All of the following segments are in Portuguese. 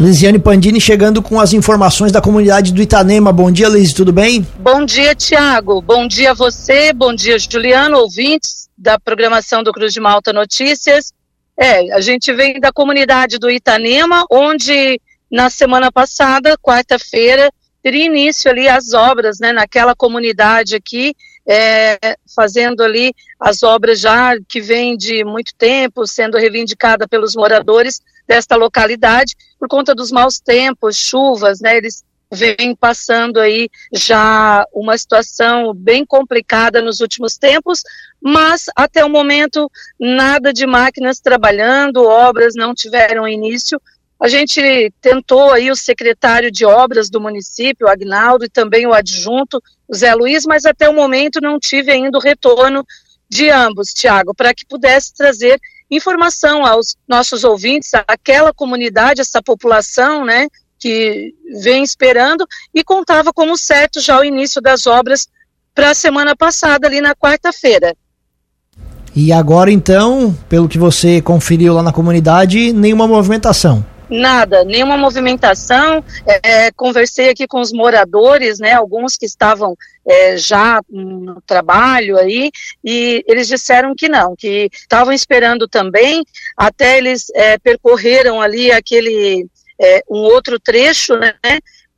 Lisiane Pandini chegando com as informações da comunidade do Itanema. Bom dia, Liz, tudo bem? Bom dia, Tiago. Bom dia a você, bom dia, Juliano, ouvintes da programação do Cruz de Malta Notícias. É, a gente vem da comunidade do Itanema, onde na semana passada, quarta-feira, teria início ali as obras, né, naquela comunidade aqui, é, fazendo ali as obras já que vem de muito tempo, sendo reivindicada pelos moradores desta localidade, por conta dos maus tempos, chuvas, né, eles vêm passando aí já uma situação bem complicada nos últimos tempos, mas até o momento nada de máquinas trabalhando, obras não tiveram início, a gente tentou aí o secretário de obras do município, Agnaldo, e também o adjunto, o Zé Luiz, mas até o momento não tive ainda o retorno de ambos, Tiago, para que pudesse trazer informação aos nossos ouvintes, aquela comunidade, essa população, né, que vem esperando e contava como certo já o início das obras para a semana passada, ali na quarta-feira. E agora então, pelo que você conferiu lá na comunidade, nenhuma movimentação? Nada, nenhuma movimentação. É, conversei aqui com os moradores, né, alguns que estavam é, já no trabalho aí, e eles disseram que não, que estavam esperando também, até eles é, percorreram ali aquele, é, um outro trecho, né,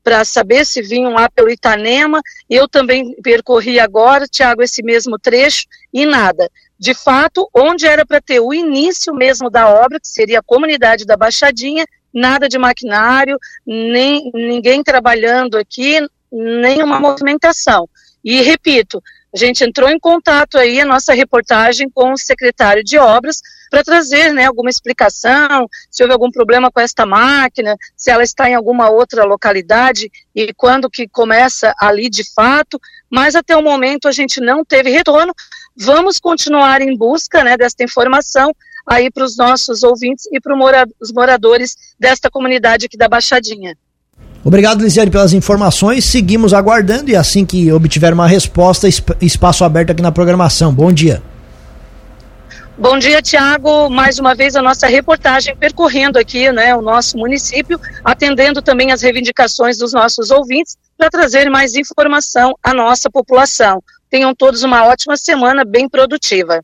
para saber se vinham lá pelo Itanema, eu também percorri agora, Tiago, esse mesmo trecho, e nada. De fato, onde era para ter o início mesmo da obra, que seria a comunidade da Baixadinha, nada de maquinário, nem ninguém trabalhando aqui, nenhuma movimentação. E repito, a gente entrou em contato aí, a nossa reportagem com o secretário de obras, para trazer né, alguma explicação, se houve algum problema com esta máquina, se ela está em alguma outra localidade e quando que começa ali de fato, mas até o momento a gente não teve retorno. Vamos continuar em busca né, desta informação, aí para os nossos ouvintes e para mora os moradores desta comunidade aqui da Baixadinha. Obrigado, Lisiane, pelas informações. Seguimos aguardando e assim que obtiver uma resposta, espaço aberto aqui na programação. Bom dia. Bom dia, Tiago. Mais uma vez a nossa reportagem percorrendo aqui né, o nosso município, atendendo também as reivindicações dos nossos ouvintes para trazer mais informação à nossa população. Tenham todos uma ótima semana bem produtiva.